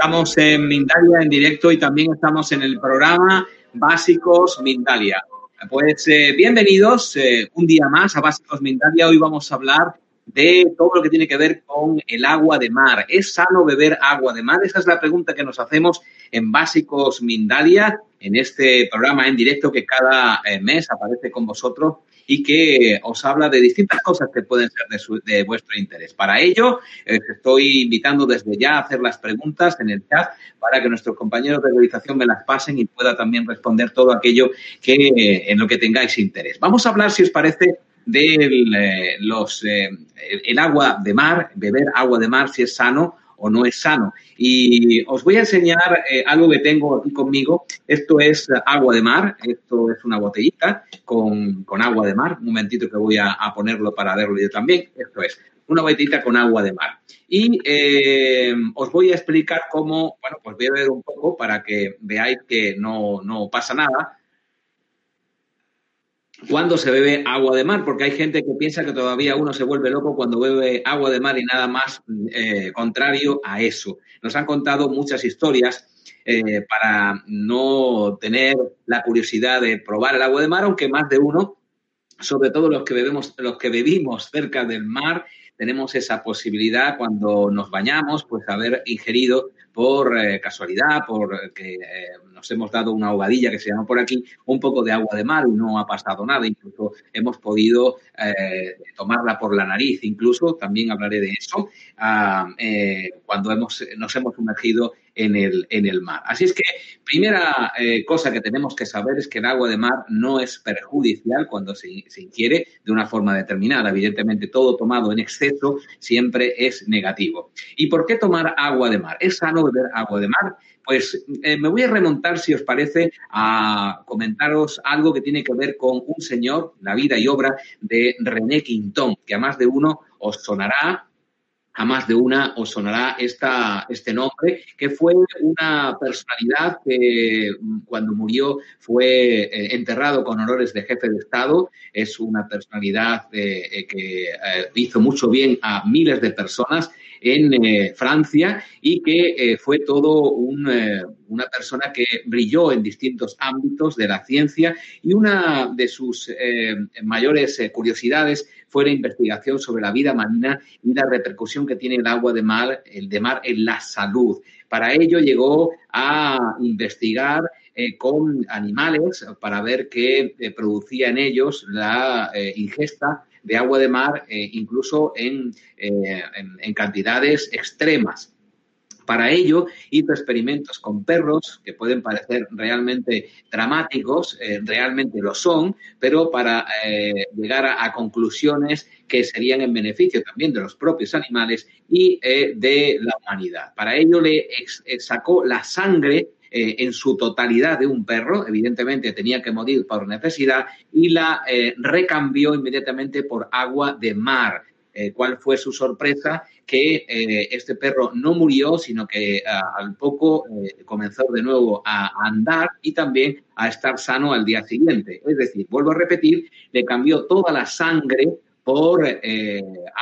Estamos en Mindalia en directo y también estamos en el programa Básicos Mindalia. Pues eh, bienvenidos eh, un día más a Básicos Mindalia. Hoy vamos a hablar de todo lo que tiene que ver con el agua de mar. ¿Es sano beber agua de mar? Esa es la pregunta que nos hacemos en Básicos Mindalia, en este programa en directo que cada eh, mes aparece con vosotros y que os habla de distintas cosas que pueden ser de, de vuestro interés. Para ello, eh, estoy invitando desde ya a hacer las preguntas en el chat para que nuestros compañeros de realización me las pasen y pueda también responder todo aquello que eh, en lo que tengáis interés. Vamos a hablar, si os parece, de los el agua de mar, beber agua de mar si es sano o no es sano. Y os voy a enseñar eh, algo que tengo aquí conmigo. Esto es agua de mar, esto es una botellita con, agua de mar. Un momentito que voy a, ponerlo para verlo yo también. Esto es una botellita con agua de mar. Y eh, os voy a explicar cómo, bueno, pues voy a ver un poco para que veáis que no, no pasa nada cuando se bebe agua de mar, porque hay gente que piensa que todavía uno se vuelve loco cuando bebe agua de mar y nada más eh, contrario a eso. Nos han contado muchas historias eh, para no tener la curiosidad de probar el agua de mar, aunque más de uno, sobre todo los que bebemos, los que vivimos cerca del mar, tenemos esa posibilidad cuando nos bañamos, pues haber ingerido por eh, casualidad, por que eh, nos hemos dado una ahogadilla que se llama por aquí, un poco de agua de mar y no ha pasado nada. Incluso hemos podido eh, tomarla por la nariz, incluso también hablaré de eso ah, cuando hemos, nos hemos sumergido en el, en el mar. Así es que, primera cosa que tenemos que saber es que el agua de mar no es perjudicial cuando se, se ingiere de una forma determinada. Evidentemente, todo tomado en exceso siempre es negativo. ¿Y por qué tomar agua de mar? Es sano beber agua de mar? Pues eh, me voy a remontar, si os parece, a comentaros algo que tiene que ver con un señor, la vida y obra de René Quintón, que a más de uno os sonará a más de una os sonará esta, este nombre, que fue una personalidad que mm, cuando murió fue eh, enterrado con honores de jefe de Estado. Es una personalidad eh, que hizo mucho bien a miles de personas en eh, Francia y que eh, fue todo eh, una persona que brilló en distintos ámbitos de la ciencia y una de sus mayores curiosidades fue la investigación sobre la vida marina y la repercusión que tiene el agua de mar, el de mar en la salud. Para ello llegó a investigar con animales para ver qué producía en ellos la ingesta de agua de mar, eh, incluso eh, en, cantidades extremas. Para ello hizo experimentos con perros que pueden parecer realmente dramáticos, eh, realmente lo son, pero para llegar a, conclusiones que serían en beneficio también de los propios animales y de la humanidad. Para ello le sacó la sangre eh, en su totalidad de un perro, evidentemente tenía que morir por necesidad, y la eh, recambió inmediatamente por agua de mar. Eh, ¿Cuál fue su sorpresa? Que este perro no murió, sino que al poco comenzó de nuevo a andar y también a estar sano al día siguiente. Es decir, vuelvo a repetir, le cambió toda la sangre por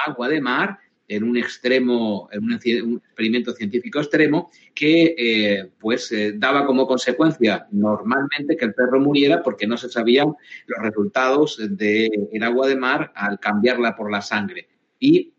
agua de mar en un extremo, en un, experimento científico extremo, que eh, pues eh, daba como consecuencia normalmente que el perro muriera porque no se sabían los resultados del agua de mar al cambiarla por la sangre. Y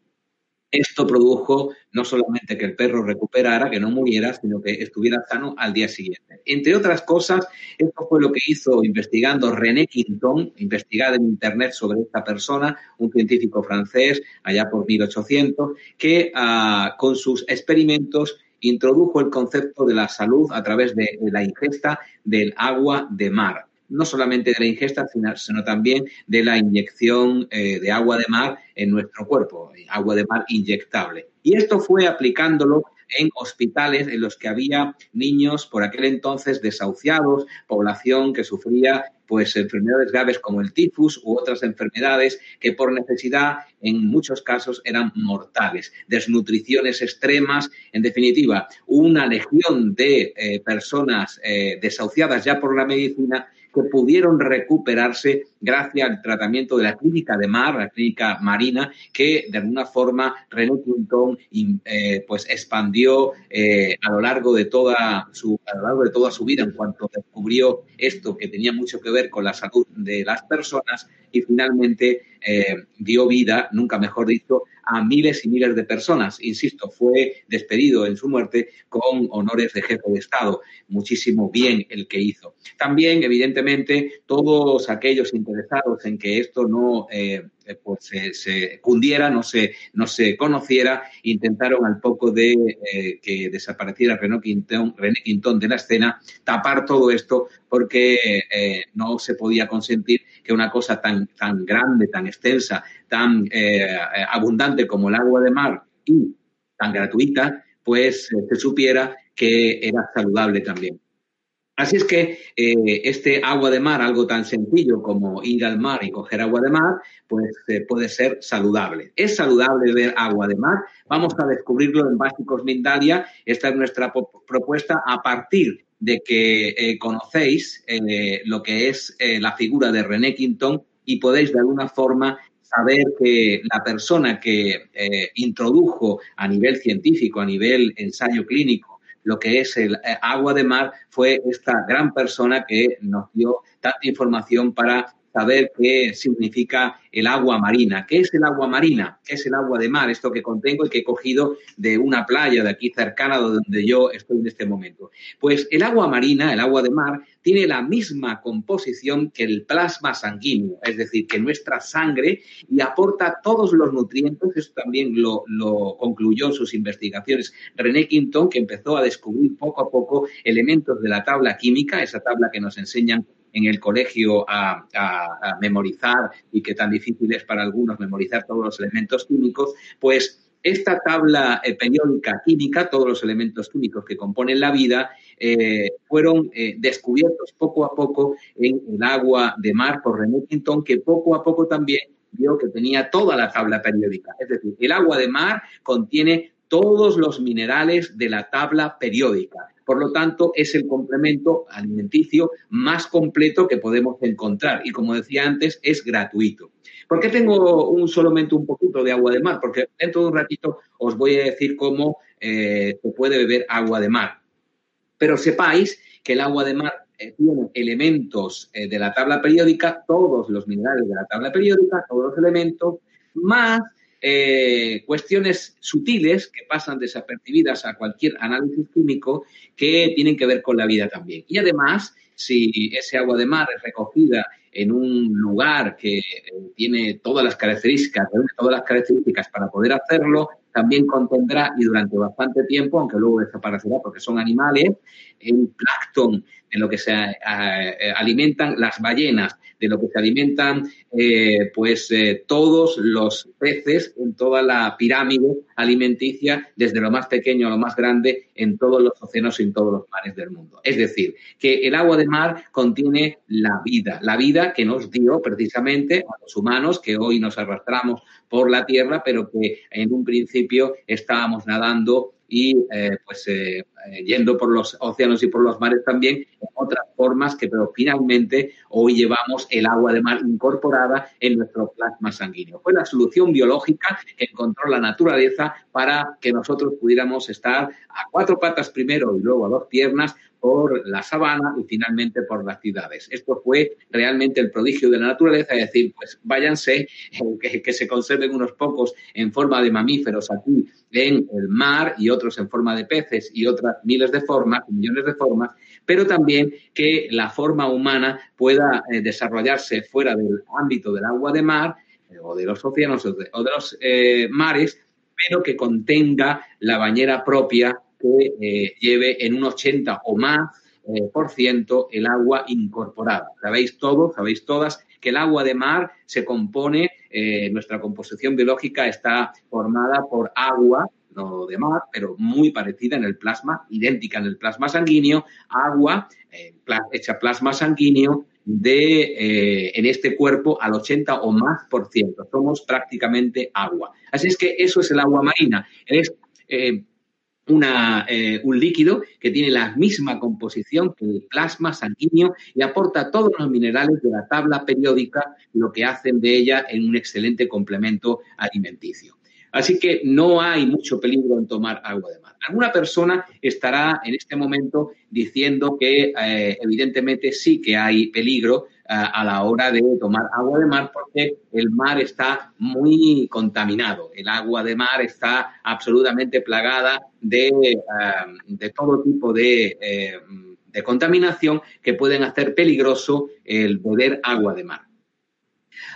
esto produjo no solamente que el perro recuperara, que no muriera, sino que estuviera sano al día siguiente. Entre otras cosas, esto fue lo que hizo investigando René Quinton, investigado en Internet sobre esta persona, un científico francés, allá por 1800, que ah, con sus experimentos introdujo el concepto de la salud a través de la ingesta del agua de mar no solamente de la ingesta, sino, también de la inyección eh, de agua de mar en nuestro cuerpo, agua de mar inyectable. Y esto fue aplicándolo en hospitales en los que había niños por aquel entonces desahuciados, población que sufría pues enfermedades graves como el tifus u otras enfermedades que por necesidad en muchos casos eran mortales, desnutriciones extremas, en definitiva, una legión de eh, personas eh, desahuciadas ya por la medicina que pudieron recuperarse gracias al tratamiento de la clínica de mar, la clínica marina, que de alguna forma René Quintón eh, pues expandió eh, a lo largo de toda su a lo largo de toda su vida en cuanto descubrió esto que tenía mucho que ver con la salud de las personas y finalmente eh, dio vida, nunca mejor dicho, a miles y miles de personas. Insisto, fue despedido en su muerte con honores de jefe de Estado. Muchísimo bien el que hizo. También, evidentemente, todos aquellos interesados en que esto no eh, pues, se, cundiera, no se, no se conociera, intentaron al poco de eh, que desapareciera René Quintón, René Quintón de la escena tapar todo esto porque eh, no se podía consentir que una cosa tan, tan grande, tan extensa, tan eh, abundante como el agua de mar y tan gratuita, pues se supiera que era saludable también. Así es que eh, este agua de mar, algo tan sencillo como ir al mar y coger agua de mar, pues eh, puede ser saludable. ¿Es saludable ver agua de mar? Vamos a descubrirlo en Básicos Mindalia. Esta es nuestra propuesta a partir de que eh, conocéis lo que es la figura de René Quinton y podéis de alguna forma saber que la persona que introdujo a nivel científico, a nivel ensayo clínico, lo que es el eh, agua de mar, fue esta gran persona que nos dio tanta información para saber qué significa el agua marina. ¿Qué es el agua marina? ¿Qué es el agua de mar? Esto que contengo y que he cogido de una playa de aquí cercana donde yo estoy en este momento. Pues el agua marina, el agua de mar, tiene la misma composición que el plasma sanguíneo, es decir, que nuestra sangre y aporta todos los nutrientes, eso también lo, lo concluyó en sus investigaciones René Quinton, que empezó a descubrir poco a poco elementos de la tabla química, esa tabla que nos enseñan en el colegio a, memorizar y que tan difícil es para algunos memorizar todos los elementos químicos, pues esta tabla eh, periódica química, todos los elementos químicos que componen la vida, eh, fueron eh, descubiertos poco a poco en el agua de mar por René que poco a poco también vio que tenía toda la tabla periódica. Es decir, el agua de mar contiene todos los minerales de la tabla periódica. Por lo tanto, es el complemento alimenticio más completo que podemos encontrar y, como decía antes, es gratuito. ¿Por qué tengo un solamente un poquito de agua de mar? Porque dentro de un ratito os voy a decir cómo eh, se puede beber agua de mar. Pero sepáis que el agua de mar eh, tiene elementos eh, de la tabla periódica, todos los minerales de la tabla periódica, todos los elementos, más eh, cuestiones sutiles que pasan desapercibidas a cualquier análisis químico que tienen que ver con la vida también. Y además, si ese agua de mar es recogida en un lugar que eh, tiene todas las características, todas las características para poder hacerlo, también contendrá y durante bastante tiempo, aunque luego desaparecerá porque son animales, el plancton de lo que se eh, alimentan las ballenas, de lo que se alimentan eh, pues eh, todos los peces en toda la pirámide alimenticia, desde lo más pequeño a lo más grande, en todos los océanos y en todos los mares del mundo. Es decir, que el agua de mar contiene la vida, la vida que nos dio precisamente a los humanos que hoy nos arrastramos por la tierra, pero que en un principio estábamos nadando y eh, pues eh, eh, yendo por los océanos y por los mares también en otras formas que pero finalmente hoy llevamos el agua de mar incorporada en nuestro plasma sanguíneo. Fue la solución biológica que encontró la naturaleza para que nosotros pudiéramos estar a cuatro patas primero y luego a dos piernas por la sabana y finalmente por las ciudades. Esto fue realmente el prodigio de la naturaleza, es decir, pues váyanse, que, que, se conserven unos pocos en forma de mamíferos aquí en el mar y otros en forma de peces y otras miles de formas, millones de formas, pero también que la forma humana pueda eh, desarrollarse fuera del ámbito del agua de mar eh, o de los océanos o de, los eh, mares, pero que contenga la bañera propia que lleve en un 80 o más por ciento el agua incorporada. Sabéis todos, sabéis todas que el agua de mar se compone, eh, nuestra composición biológica está formada por agua, no de mar, pero muy parecida en el plasma, idéntica en el plasma sanguíneo, agua hecha plasma sanguíneo de en este cuerpo al 80 o más por ciento. Somos prácticamente agua. Así es que eso es el agua marina. Es una, eh, un líquido que tiene la misma composición que el plasma sanguíneo y aporta todos los minerales de la tabla periódica, lo que hacen de ella en un excelente complemento alimenticio. Así que no hay mucho peligro en tomar agua de mar. Alguna persona estará en este momento diciendo que eh, evidentemente sí que hay peligro a la hora de tomar agua de mar porque el mar está muy contaminado. El agua de mar está absolutamente plagada de, eh, todo tipo de, de contaminación que pueden hacer peligroso el beber agua de mar.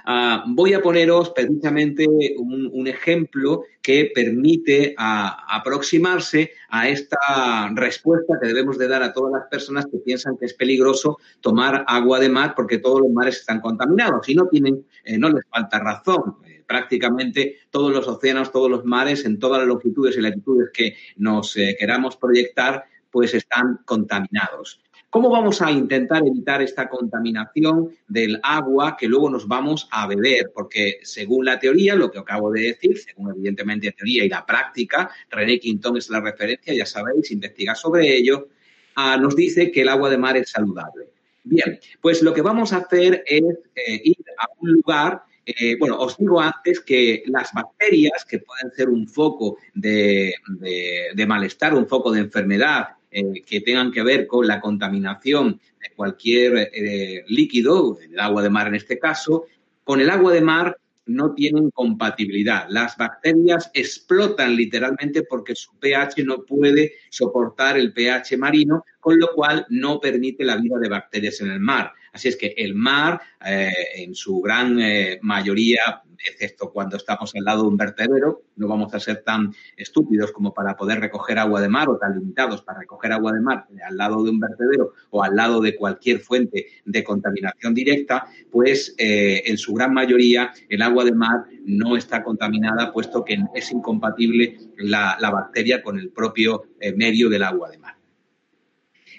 Ah, voy a poneros precisamente un, ejemplo que permite aproximarse a esta respuesta que debemos de dar a todas las personas que piensan que es peligroso tomar agua de mar porque todos los mares están contaminados y no tienen, eh, no les falta razón. Eh, prácticamente todos los océanos, todos los mares, en todas las longitudes y latitudes que nos eh, queramos proyectar, pues están contaminados. ¿Cómo vamos a intentar evitar esta contaminación del agua que luego nos vamos a beber? Porque según la teoría, lo que acabo de decir, según evidentemente la teoría y la práctica, René Quintón es la referencia, ya sabéis, investiga sobre ello, ah, nos dice que el agua de mar es saludable. Bien, pues lo que vamos a hacer es eh, ir a un lugar eh, bueno, os digo antes que las bacterias, que pueden ser un foco de, malestar, un foco de enfermedad eh, que tengan que ver con la contaminación de cualquier eh, líquido, el agua de mar en este caso, con el agua de mar no tienen compatibilidad. Las bacterias explotan literalmente porque su pH no puede soportar el pH marino, con lo cual no permite la vida de bacterias en el mar. Así es que el mar, eh, en su gran mayoría, excepto cuando estamos al lado de un vertedero, no vamos a ser tan estúpidos como para poder recoger agua de mar o tan limitados para recoger agua de mar al lado de un vertedero o al lado de cualquier fuente de contaminación directa, pues eh, en su gran mayoría el agua de mar no está contaminada puesto que es incompatible la, bacteria con el propio eh, medio del agua de mar.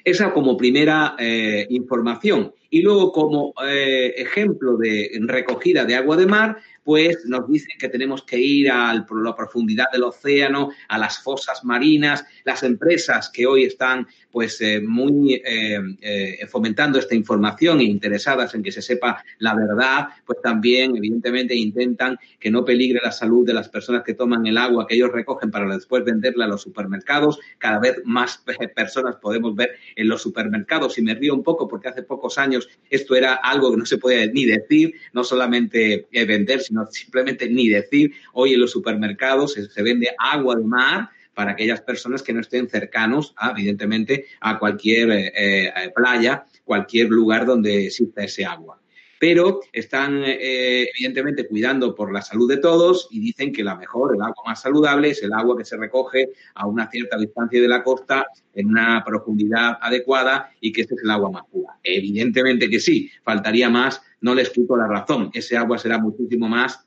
Esa como primera eh, información. Y luego, como ejemplo de recogida de agua de mar, pues nos dicen que tenemos que ir a la profundidad del océano, a las fosas marinas, las empresas que hoy están pues eh, muy eh, eh, fomentando esta información e interesadas en que se sepa la verdad, pues también evidentemente intentan que no peligre la salud de las personas que toman el agua que ellos recogen para después venderla a los supermercados. Cada vez más personas podemos ver en los supermercados y me río un poco porque hace pocos años esto era algo que no se podía ni decir, no solamente vender, sino simplemente ni decir. Hoy en los supermercados se vende agua de mar para aquellas personas que no estén cercanos, evidentemente, a cualquier eh, eh, playa, cualquier lugar donde exista ese agua. Pero están, eh, evidentemente, cuidando por la salud de todos y dicen que la mejor, el agua más saludable es el agua que se recoge a una cierta distancia de la costa, en una profundidad adecuada y que este es el agua más pura. Evidentemente que sí, faltaría más, no les explico la razón. Ese agua será muchísimo más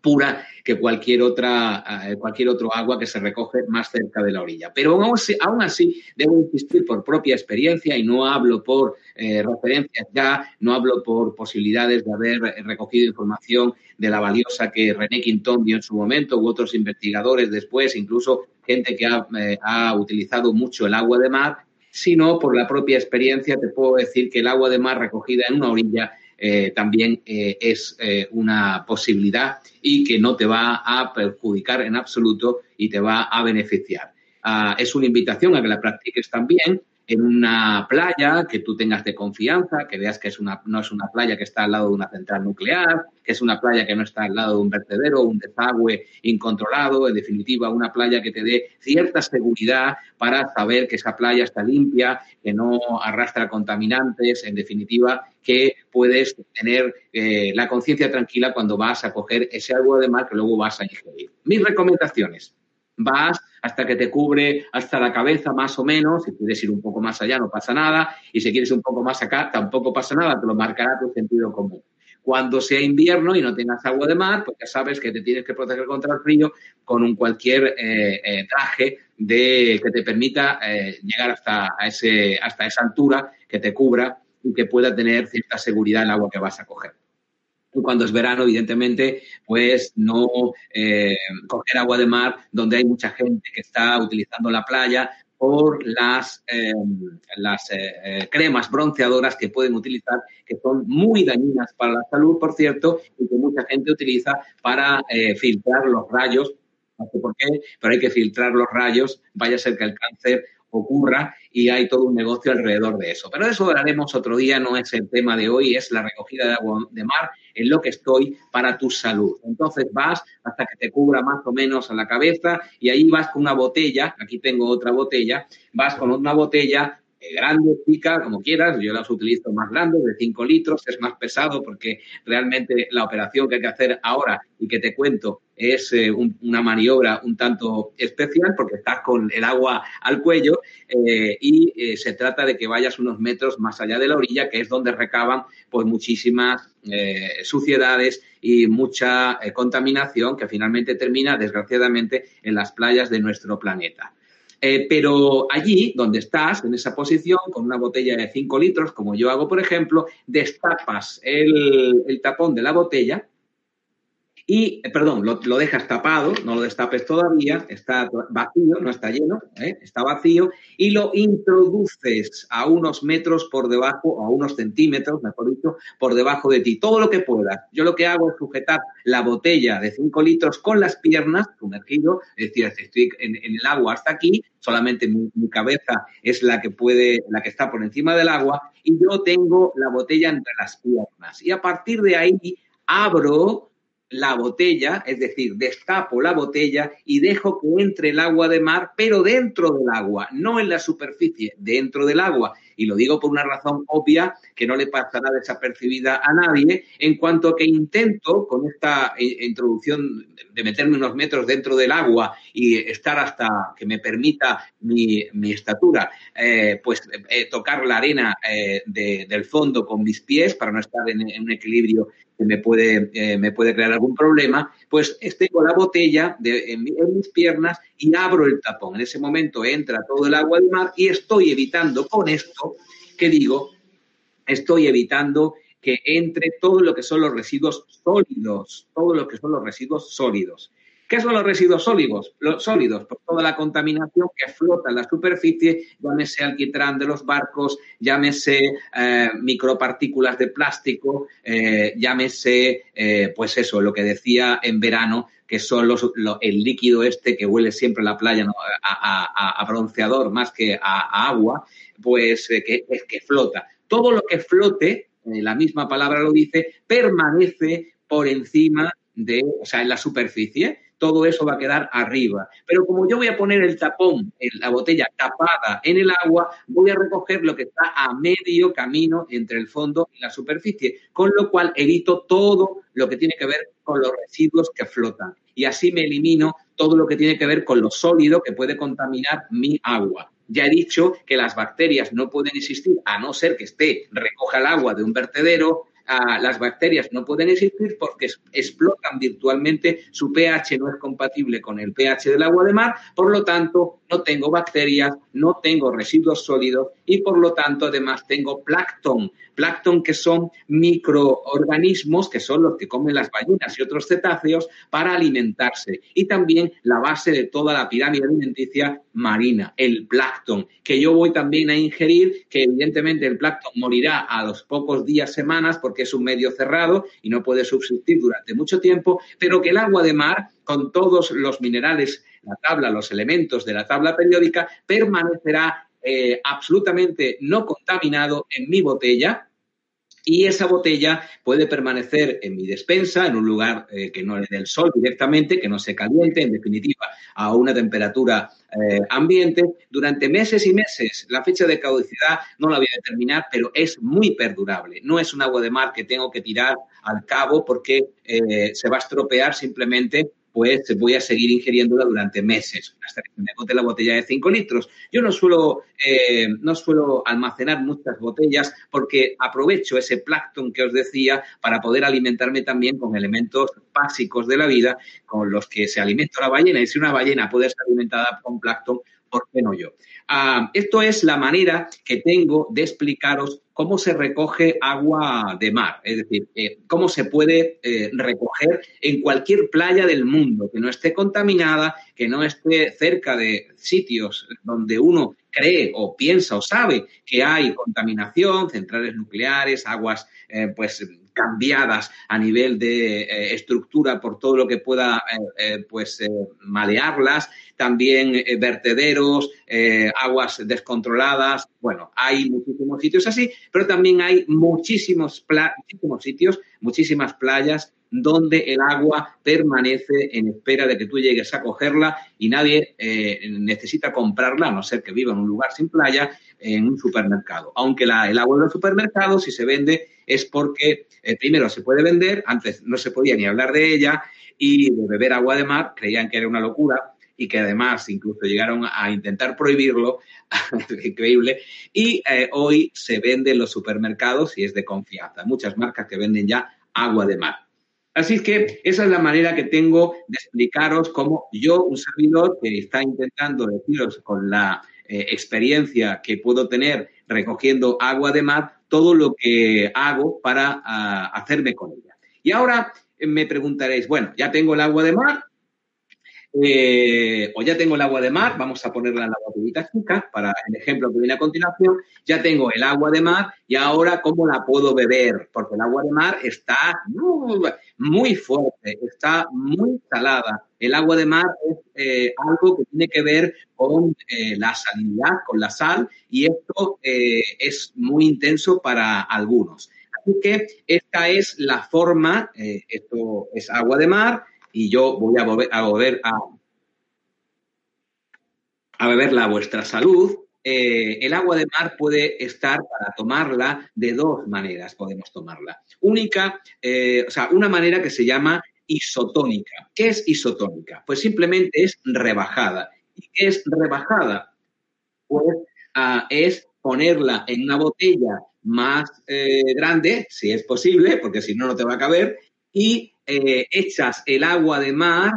pura que cualquier otra, eh, cualquier otro agua que se recoge más cerca de la orilla. Pero aún así, debo insistir por propia experiencia y no hablo por eh, referencias ya, no hablo por posibilidades de haber recogido información de la valiosa que René Quintón dio en su momento u otros investigadores después, incluso gente que ha, eh, ha utilizado mucho el agua de mar, sino por la propia experiencia te puedo decir que el agua de mar recogida en una orilla eh, también eh, es eh, una posibilidad y que no te va a perjudicar en absoluto y te va a beneficiar. Ah, es una invitación a que la practiques también en una playa que tú tengas de confianza, que veas que es una, no es una playa que está al lado de una central nuclear, que es una playa que no está al lado de un vertedero, un desagüe incontrolado, en definitiva, una playa que te dé cierta seguridad para saber que esa playa está limpia, que no arrastra contaminantes, en definitiva, que puedes tener eh, la conciencia tranquila cuando vas a coger ese agua de mar que luego vas a ingerir. Mis recomendaciones. Vas hasta que te cubre hasta la cabeza más o menos. Si quieres ir un poco más allá no pasa nada y si quieres un poco más acá tampoco pasa nada, te lo marcará tu sentido común. Cuando sea invierno y no tengas agua de mar, pues ya sabes que te tienes que proteger contra el frío con un cualquier eh, eh, traje de, que te permita eh, llegar hasta, ese, hasta esa altura que te cubra y que pueda tener cierta seguridad el agua que vas a coger. Cuando es verano, evidentemente, pues no eh, coger agua de mar donde hay mucha gente que está utilizando la playa por las, em, las eh, eh, cremas bronceadoras que pueden utilizar, que son muy dañinas para la salud, por cierto, y que mucha gente utiliza para filtrar los rayos. No sé por qué, pero hay que filtrar los rayos, vaya a ser que el cáncer ocurra y hay todo un negocio alrededor de eso. Pero eso hablaremos otro día, no es el tema de hoy, es la recogida de agua de mar en lo que estoy para tu salud. Entonces vas hasta que te cubra más o menos a la cabeza y ahí vas con una botella, aquí tengo otra botella, vas con una botella grande, chica, como quieras. Yo las utilizo más grandes, de 5 litros, es más pesado porque realmente la operación que hay que hacer ahora y que te cuento es eh, una maniobra un tanto especial porque estás con el agua al cuello eh, y se trata de que vayas unos metros más allá de la orilla, que es donde recaban pues muchísimas suciedades y mucha contaminación que finalmente termina, desgraciadamente, en las playas de nuestro planeta. Eh, pero allí, donde estás, en esa posición, con una botella de 5 litros, como yo hago, por ejemplo, destapas el tapón de la botella y, eh, perdón, lo, dejas tapado, no lo destapes todavía, está vacío, no está lleno, ¿eh? está vacío, y lo introduces a unos metros por debajo, a unos centímetros, mejor dicho, por debajo de ti, todo lo que puedas. Yo lo que hago es sujetar la botella de 5 litros con las piernas, sumergido, es decir, estoy en, el agua hasta aquí, solamente mi, cabeza es la que puede, la que está por encima del agua, y yo tengo la botella entre las piernas. Y a partir de ahí abro la botella, es decir, destapo la botella y dejo que entre el agua de mar, pero dentro del agua, no en la superficie, dentro del agua. Y lo digo por una razón obvia que no le pasará desapercibida a nadie, en cuanto que intento con esta eh, introducción de meterme unos metros dentro del agua y estar hasta que me permita mi, estatura, eh, pues eh, tocar la arena del fondo con mis pies para no estar en, en un equilibrio que me puede, eh, me puede crear algún problema, pues tengo la botella en, mis piernas y abro el tapón. En ese momento entra todo el agua del mar y estoy evitando con esto, que digo, estoy evitando que entre todo lo que son los residuos sólidos, todo lo que son los residuos sólidos. ¿Qué son los residuos sólidos? Los sólidos, por toda la contaminación que flota en la superficie, llámese alquitrán de los barcos, llámese eh, micropartículas de plástico, eh, llámese, eh, pues eso, lo que decía en verano, que son los, el líquido este que huele siempre a la playa a, bronceador más que a, agua, pues que, es que flota. Todo lo que flote, la misma palabra lo dice, permanece por encima de, o sea, en la superficie todo eso va a quedar arriba. Pero como yo voy a poner el tapón, la botella tapada en el agua, voy a recoger lo que está a medio camino entre el fondo y la superficie, con lo cual evito todo lo que tiene que ver con los residuos que flotan. Y así me elimino todo lo que tiene que ver con lo sólido que puede contaminar mi agua. Ya he dicho que las bacterias no pueden existir a no ser que esté, recoja el agua de un vertedero, las bacterias no pueden existir porque explotan virtualmente, su pH no es compatible con el pH del agua de mar, por lo tanto no tengo bacterias, no tengo residuos sólidos y por lo tanto además tengo plancton, plancton que son microorganismos que son los que comen las ballenas y otros cetáceos para alimentarse. Y también la base de toda la pirámide alimenticia marina, el plancton, que yo voy también a ingerir, que evidentemente el plancton morirá a los pocos días, semanas, porque es un medio cerrado y no puede subsistir durante mucho tiempo, pero que el agua de mar, con todos los minerales, la tabla, los elementos de la tabla periódica, permanecerá eh, absolutamente no contaminado en mi botella, y esa botella puede permanecer en mi despensa, en un lugar eh, que no le dé el sol directamente, que no se caliente, en definitiva, a una temperatura eh, ambiente, durante meses y meses. La fecha de caducidad no la voy a determinar, pero es muy perdurable. No es un agua de mar que tengo que tirar al cabo porque eh, se va a estropear simplemente pues voy a seguir ingiriéndola durante meses, hasta que me agote la botella de 5 litros. Yo no suelo, eh, no suelo almacenar muchas botellas porque aprovecho ese plancton que os decía para poder alimentarme también con elementos básicos de la vida con los que se alimenta la ballena. Y si una ballena puede ser alimentada con plancton, ¿por qué no yo? Ah, esto es la manera que tengo de explicaros cómo se recoge agua de mar, es decir, eh, cómo se puede eh, recoger en cualquier playa del mundo, que no esté contaminada, que no esté cerca de sitios donde uno cree o piensa o sabe que hay contaminación, centrales nucleares, aguas eh, pues cambiadas a nivel de eh, estructura por todo lo que pueda eh, pues malearlas, también vertederos, aguas descontroladas, bueno, hay muchísimos sitios así, pero también hay muchísimos, muchísimos sitios, muchísimas playas donde el agua permanece en espera de que tú llegues a cogerla y nadie eh, necesita comprarla, a no ser que viva en un lugar sin playa, en un supermercado. Aunque el agua en los supermercados, si se vende, es porque eh, primero se puede vender, antes no se podía ni hablar de ella, y de beber agua de mar creían que era una locura y que además incluso llegaron a intentar prohibirlo, increíble, y eh, hoy se vende en los supermercados y es de confianza. Muchas marcas que venden ya agua de mar. Así que esa es la manera que tengo de explicaros cómo yo, un servidor que está intentando deciros con la eh, experiencia que puedo tener recogiendo agua de mar, todo lo que hago para ah, hacerme con ella. Y ahora me preguntaréis, bueno, ya tengo el agua de mar, eh, o ya tengo el agua de mar, vamos a ponerla en la botellita chica para el ejemplo que viene a continuación, ya tengo el agua de mar y ahora cómo la puedo beber, porque el agua de mar está muy, fuerte, está muy salada. El agua de mar es eh, algo que tiene que ver con eh, la salinidad, con la sal, y esto es muy intenso para algunos. Así que esta es la forma, esto es agua de mar, y yo voy a volver a, volver a, a beberla a vuestra salud, eh, el agua de mar puede estar para tomarla de dos maneras, podemos tomarla. Única, eh, o sea, una manera que se llama isotónica. ¿Qué es isotónica? Pues simplemente es rebajada. ¿Y qué es rebajada? Pues ah, es ponerla en una botella más eh, grande, si es posible, porque si no, no te va a caber, y eh, echas el agua de mar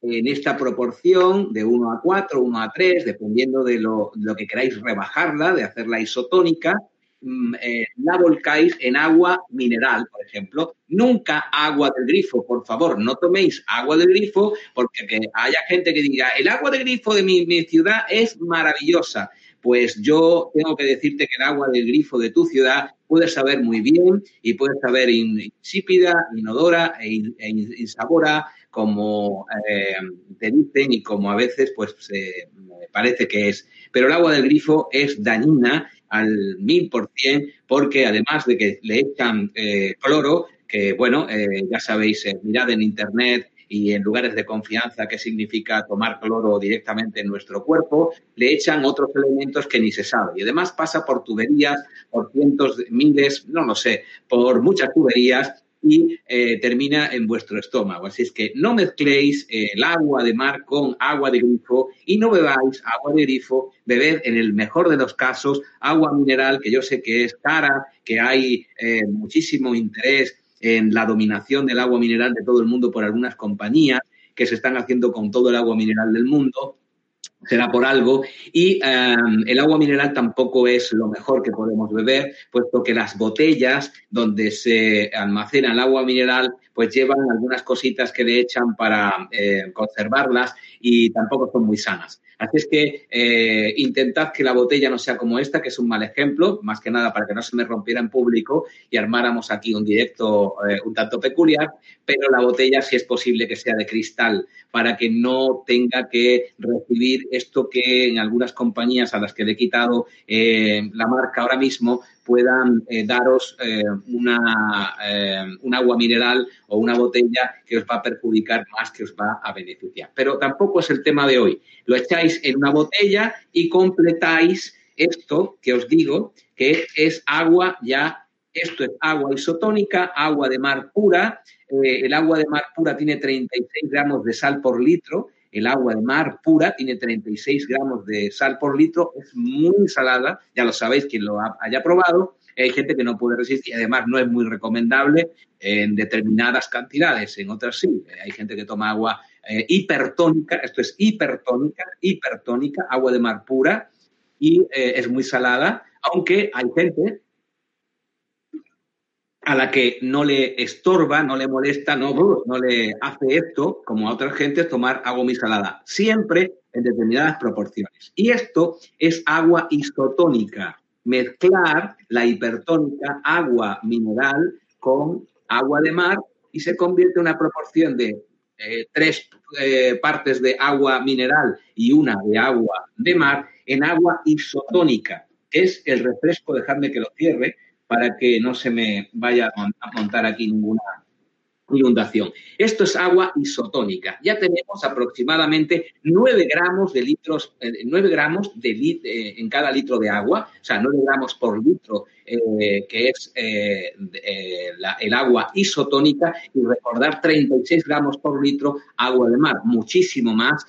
en esta proporción de 1 a 4, 1 a 3, dependiendo de lo, que queráis rebajarla, de hacerla isotónica, mm, eh, la volcáis en agua mineral, por ejemplo. Nunca agua del grifo, por favor, no toméis agua del grifo porque que haya gente que diga, el agua del grifo de mi, mi ciudad es maravillosa. Pues yo tengo que decirte que el agua del grifo de tu ciudad puede saber muy bien y puede saber insípida, inodora e, e insabora, como eh, te dicen y como a veces pues parece que es. Pero el agua del grifo es dañina al mil por cien porque además de que le echan eh, cloro, que bueno, eh, ya sabéis, mirad en internet y en lugares de confianza qué significa tomar cloro directamente en nuestro cuerpo, le echan otros elementos que ni se sabe. Y además pasa por tuberías, por cientos miles, no lo sé, por muchas tuberías y eh, termina en vuestro estómago. Así es que no mezcléis el agua de mar con agua de grifo y no bebáis agua de grifo, bebed en el mejor de los casos agua mineral, que yo sé que es cara, que hay eh, muchísimo interés en la dominación del agua mineral de todo el mundo por algunas compañías que se están haciendo con todo el agua mineral del mundo será por algo. Y em, el agua mineral tampoco es lo mejor que podemos beber, puesto que las botellas donde se almacena el agua mineral, pues llevan algunas cositas que le echan para eh, conservarlas y tampoco son muy sanas. Así es que eh, intentad que la botella no sea como esta, que es un mal ejemplo, más que nada para que no se me rompiera en público y armáramos aquí un directo eh, un tanto peculiar, pero la botella si es posible que sea de cristal, para que no tenga que recibir esto que en algunas compañías a las que le he quitado eh, la marca ahora mismo, puedan eh, daros eh, una, eh, un agua mineral o una botella que os va a perjudicar más que os va a beneficiar. Pero tampoco es el tema de hoy. Lo echáis en una botella y completáis esto que os digo, que es agua ya, esto es agua isotónica, agua de mar pura. el agua de mar pura tiene 36 gramos de sal por litro el agua de mar pura tiene 36 gramos de sal por litro, es muy salada, ya lo sabéis quien lo haya probado. Hay gente que no puede resistir además no es muy recomendable en determinadas cantidades, en otras sí. Hay gente que toma agua eh, hipertónica, esto es hipertónica, hipertónica, agua de mar pura y eh, es muy salada, aunque hay gente a la que no le estorba, no le molesta, no, no le hace esto, como a otras gentes, tomar agua muy salada, siempre en determinadas proporciones. Y esto es agua isotónica, mezclar la hipertónica, agua mineral, con agua de mar y se convierte en una proporción de eh, tres eh, partes de agua mineral y una de agua de mar en agua isotónica. Es el refresco, dejadme que lo cierre para que no se me vaya a montar aquí ninguna inundación. Esto es agua isotónica. Ya tenemos aproximadamente 9 gramos de litros, 9 eh, gramos de eh, en cada litro de agua, o sea, 9 gramos por litro, eh, que es el agua isotónica, y recordar 36 gramos por litro agua de mar, muchísimo más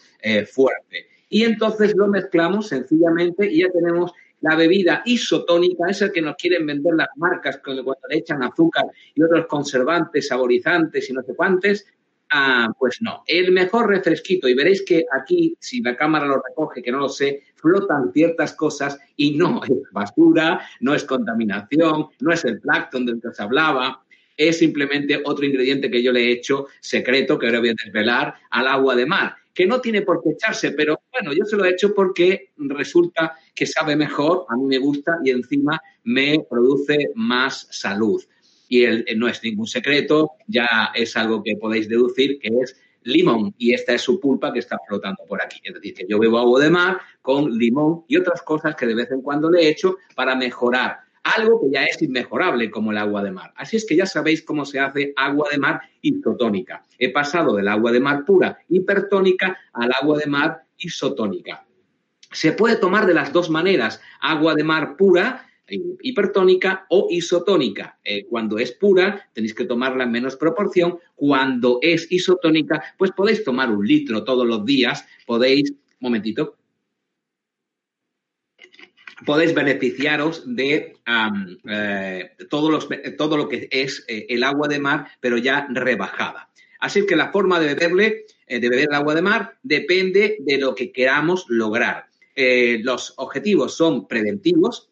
fuerte. Y entonces lo mezclamos sencillamente y ya tenemos la bebida isotónica, esa que nos quieren vender las marcas cuando le echan azúcar y otros conservantes, saborizantes y no sé cuántos, ah, pues no. El mejor refresquito, y veréis que aquí, si la cámara lo recoge, que no lo sé, flotan ciertas cosas y no es basura, no es contaminación, no es el plancton del que os hablaba, es simplemente otro ingrediente que yo le he hecho secreto, que ahora voy a desvelar, al agua de mar que no tiene por qué echarse, pero bueno, yo se lo he hecho porque resulta que sabe mejor, a mí me gusta y encima me produce más salud. Y el, no es ningún secreto, ya es algo que podéis deducir que es limón y esta es su pulpa que está flotando por aquí. Es decir, que yo bebo agua de mar con limón y otras cosas que de vez en cuando le echo para mejorar algo que ya es inmejorable como el agua de mar. Así es que ya sabéis cómo se hace agua de mar isotónica. He pasado del agua de mar pura hipertónica al agua de mar isotónica. Se puede tomar de las dos maneras, agua de mar pura hipertónica o isotónica. Eh, cuando es pura, tenéis que tomarla en menos proporción. Cuando es isotónica, pues podéis tomar un litro todos los días. Podéis, momentito, podéis beneficiaros de eh, todo, lo que es eh, el agua de mar, pero ya rebajada. Así que la forma de beberle, eh, de beber el agua de mar, depende de lo que queramos lograr. los objetivos son preventivos,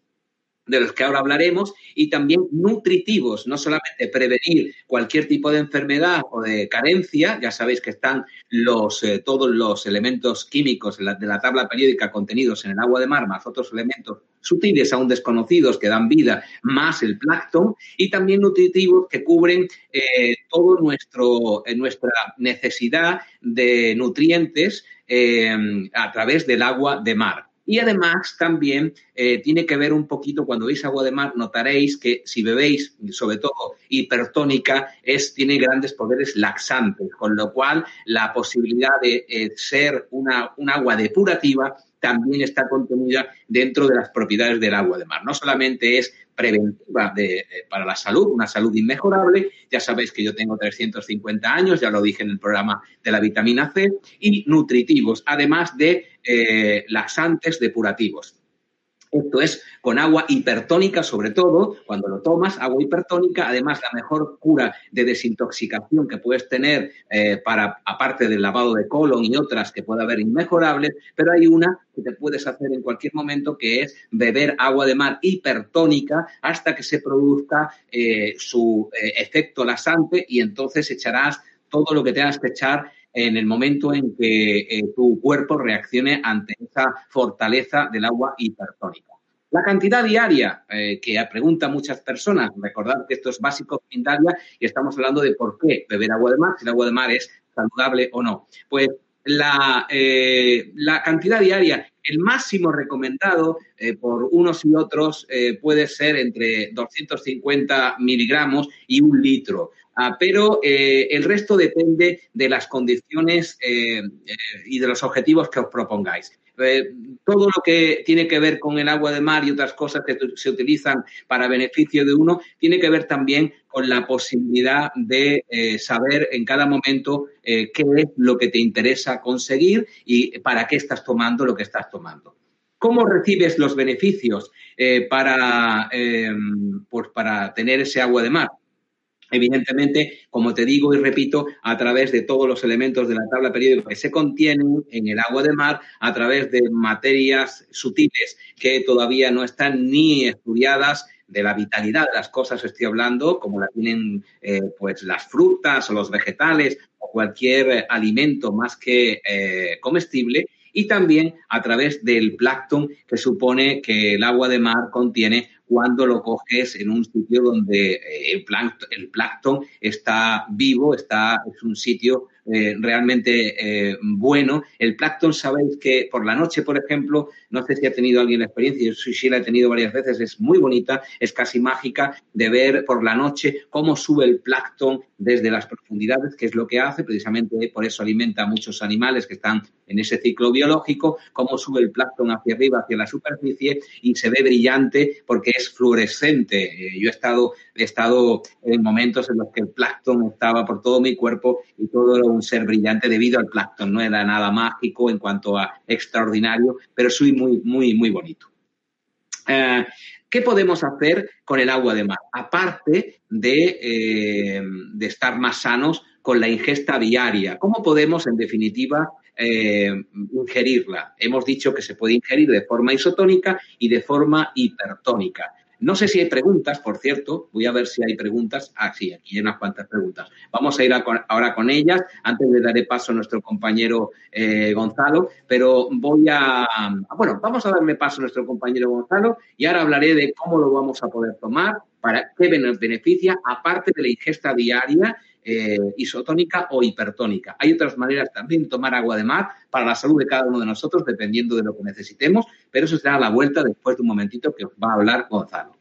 de los que ahora hablaremos, y también nutritivos, no solamente prevenir cualquier tipo de enfermedad o de carencia, ya sabéis que están los, eh, todos los elementos químicos de la, tabla periódica contenidos en el agua de mar, más otros elementos sutiles aún desconocidos que dan vida, más el plancton, y también nutritivos que cubren eh, nuestro, eh, nuestra necesidad de nutrientes a través del agua de mar. Y además también eh, tiene que ver un poquito, cuando veis agua de mar, notaréis que si bebéis, sobre todo hipertónica, es, tiene grandes poderes laxantes, con lo cual la posibilidad de eh, ser una, un agua depurativa también está contenida dentro de las propiedades del agua de mar. No solamente es preventiva para la salud, una salud inmejorable, ya sabéis que yo tengo 350 años, ya lo dije en el programa de la vitamina C, y nutritivos, además de eh, laxantes depurativos. Esto es con agua hipertónica, sobre todo, cuando lo tomas, agua hipertónica, además la mejor cura de desintoxicación que puedes tener eh, para, aparte del lavado de colon y otras que puede haber inmejorables, pero hay una que te puedes hacer en cualquier momento que es beber agua de mar hipertónica hasta que se produzca eh, su eh, efecto lasante y entonces echarás todo lo que tengas que echar en el momento en que eh, tu cuerpo reaccione ante esa fortaleza del agua hipertónica. La cantidad diaria eh, que preguntan muchas personas, recordad que esto es básico en y estamos hablando de por qué beber agua de mar, si el agua de mar es saludable o no. Pues la, eh, la cantidad diaria, el máximo recomendado por unos y otros puede ser entre 250 miligramos y un litro. Ah, pero eh, el resto depende de las condiciones eh, eh, y de los objetivos que os propongáis. todo lo que tiene que ver con el agua de mar y otras cosas que se utilizan para beneficio de uno, tiene que ver también con la posibilidad de saber en cada momento qué es lo que te interesa conseguir y para qué estás tomando lo que estás tomando. ¿Cómo recibes los beneficios para, pues para tener ese agua de mar? Evidentemente, como te digo y repito, a través de todos los elementos de la tabla periódica que se contienen en el agua de mar, a través de materias sutiles que todavía no están ni estudiadas, de la vitalidad de las cosas estoy hablando, como la tienen eh, pues las frutas o los vegetales o cualquier alimento más que eh, comestible, y también a través del plancton que supone que el agua de mar contiene cuando lo coges en un sitio donde eh, el plancton, el plancton está vivo, está, es un sitio eh, realmente eh, bueno. El plancton, sabéis que por la noche, por ejemplo, no sé si ha tenido alguien la experiencia, yo sí, sí la he tenido varias veces, es muy bonita, es casi mágica de ver por la noche cómo sube el plancton desde las profundidades, que es lo que hace, precisamente por eso alimenta a muchos animales que están en ese ciclo biológico, cómo sube el plancton hacia arriba, hacia la superficie y se ve brillante porque es fluorescente. Eh, yo he estado, he estado en momentos en los que el plancton estaba por todo mi cuerpo y todo era un ser brillante debido al plancton. No era nada mágico en cuanto a extraordinario, pero soy muy, muy, muy bonito. Eh, ¿Qué podemos hacer con el agua de mar? Aparte de, eh, de estar más sanos con la ingesta diaria. ¿Cómo podemos, en definitiva, eh, ingerirla. Hemos dicho que se puede ingerir de forma isotónica y de forma hipertónica. No sé si hay preguntas, por cierto. Voy a ver si hay preguntas. Ah, sí, aquí hay unas cuantas preguntas. Vamos a ir ahora con ellas. Antes le daré paso a nuestro compañero eh, Gonzalo, pero voy a. Bueno, vamos a darle paso a nuestro compañero Gonzalo y ahora hablaré de cómo lo vamos a poder tomar, para qué beneficia, aparte de la ingesta diaria eh, isotónica o hipertónica. Hay otras maneras también de tomar agua de mar para la salud de cada uno de nosotros, dependiendo de lo que necesitemos, pero eso será a la vuelta después de un momentito que os va a hablar Gonzalo.